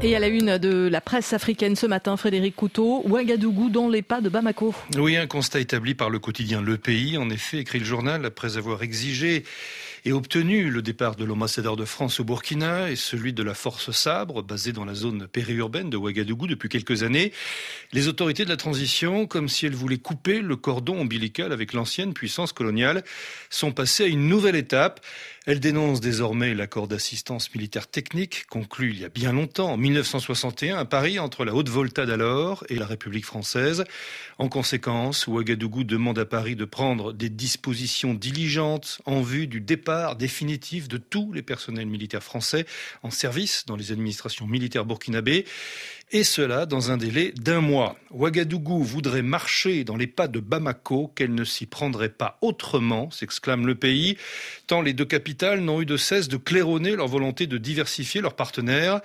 Et à la une de la presse africaine ce matin, Frédéric Couteau, Ouagadougou dans les pas de Bamako. Oui, un constat établi par le quotidien Le Pays. En effet, écrit le journal, après avoir exigé et obtenu le départ de l'ambassadeur de France au Burkina et celui de la force Sabre, basée dans la zone périurbaine de Ouagadougou depuis quelques années. Les autorités de la transition, comme si elles voulaient couper le cordon ombilical avec l'ancienne puissance coloniale, sont passées à une nouvelle étape. Elles dénoncent désormais l'accord d'assistance militaire technique conclu il y a bien longtemps, en 1961, à Paris, entre la Haute-Volta d'alors et la République française. En conséquence, Ouagadougou demande à Paris de prendre des dispositions diligentes en vue du départ définitif de tous les personnels militaires français en service dans les administrations militaires burkinabées, et cela dans un délai d'un mois. Ouagadougou voudrait marcher dans les pas de Bamako, qu'elle ne s'y prendrait pas autrement, s'exclame le pays, tant les deux capitales n'ont eu de cesse de claironner leur volonté de diversifier leurs partenaires.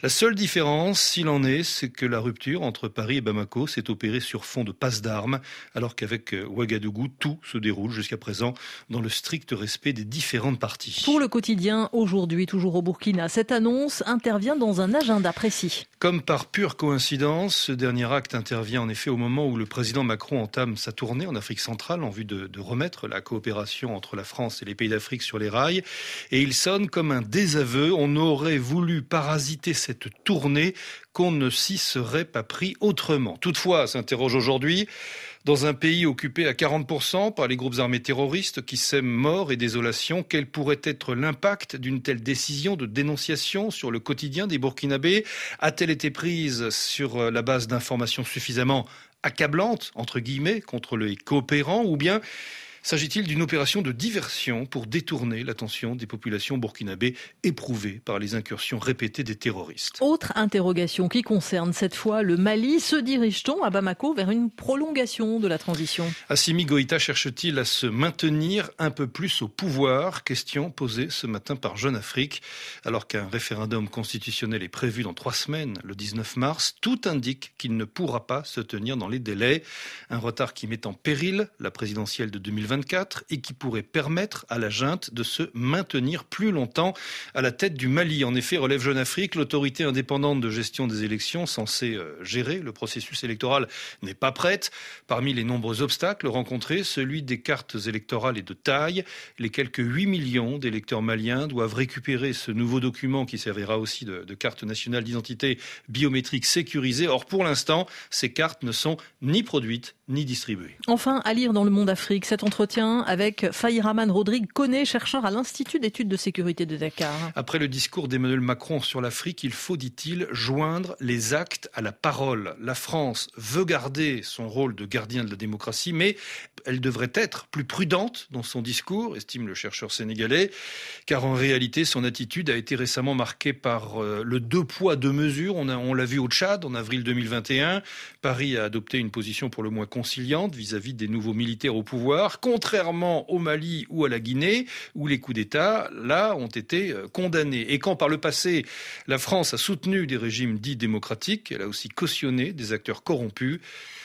La seule différence, s'il en est, c'est que la rupture entre Paris et Bamako s'est opérée sur fond de passe d'armes, alors qu'avec euh, Ouagadougou, tout se déroule jusqu'à présent dans le strict respect des différentes parties. Pour le quotidien, aujourd'hui, toujours au Burkina, cette annonce intervient dans un agenda précis. Comme par pure coïncidence, ce dernier acte intervient en effet au moment où le président Macron entame sa tournée en Afrique centrale en vue de, de remettre la coopération entre la France et les pays d'Afrique sur les rails. Et il sonne comme un désaveu. On aurait voulu parasiter cette tournée qu'on ne s'y serait pas pris autrement. Toutefois, s'interroge aujourd'hui, dans un pays occupé à 40% par les groupes armés terroristes qui sèment mort et désolation, quel pourrait être l'impact d'une telle décision de dénonciation sur le quotidien des Burkinabés? A-t-elle été prise sur la base d'informations suffisamment accablantes, entre guillemets, contre les coopérants, ou bien S'agit-il d'une opération de diversion pour détourner l'attention des populations burkinabées éprouvées par les incursions répétées des terroristes? Autre interrogation qui concerne cette fois le Mali. Se dirige-t-on à Bamako vers une prolongation de la transition? Assimi Goïta cherche-t-il à se maintenir un peu plus au pouvoir? Question posée ce matin par Jeune Afrique. Alors qu'un référendum constitutionnel est prévu dans trois semaines, le 19 mars, tout indique qu'il ne pourra pas se tenir dans les délais. Un retard qui met en péril la présidentielle de 2020 et qui pourrait permettre à la junte de se maintenir plus longtemps à la tête du Mali. En effet, relève Jeune Afrique, l'autorité indépendante de gestion des élections censée euh, gérer le processus électoral n'est pas prête. Parmi les nombreux obstacles rencontrés, celui des cartes électorales est de taille. Les quelques 8 millions d'électeurs maliens doivent récupérer ce nouveau document qui servira aussi de, de carte nationale d'identité biométrique sécurisée. Or, pour l'instant, ces cartes ne sont ni produites ni distribuées. Enfin, à lire dans le monde Afrique, cet entretien avec Fahiraman Rodrigue Koné, chercheur à l'Institut d'études de sécurité de Dakar. Après le discours d'Emmanuel Macron sur l'Afrique, il faut, dit-il, joindre les actes à la parole. La France veut garder son rôle de gardien de la démocratie, mais elle devrait être plus prudente dans son discours, estime le chercheur sénégalais, car en réalité, son attitude a été récemment marquée par euh, le deux poids, deux mesures. On, l'a vu au Tchad en avril 2021. Paris a adopté une position pour le moins conciliante vis-à-vis -vis des nouveaux militaires au pouvoir, contrairement au Mali ou à la Guinée, où les coups d'État, là, ont été euh, condamnés. Et quand par le passé, la France a soutenu des régimes dits démocratiques, elle a aussi cautionné des acteurs corrompus.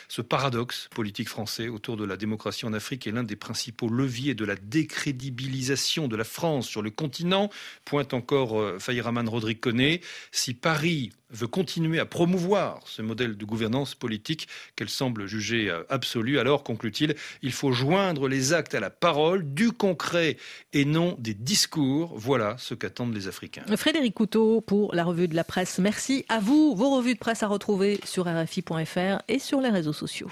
Ce paradoxe politique français autour de la démocratie en Afrique est l'un des principaux leviers de la décrédibilisation de la France sur le continent, pointe encore euh, Fayraman Rodrigue Conné. Si Paris veut continuer à promouvoir ce modèle de gouvernance politique qu'elle semble juger euh, absolu, alors, conclut-il, il faut joindre les actes à la parole, du concret et non des discours. Voilà ce qu'attendent les Africains. Frédéric Couteau pour la revue de la presse. Merci à vous. Vos revues de presse à retrouver sur RFI.fr et sur les réseaux sociaux.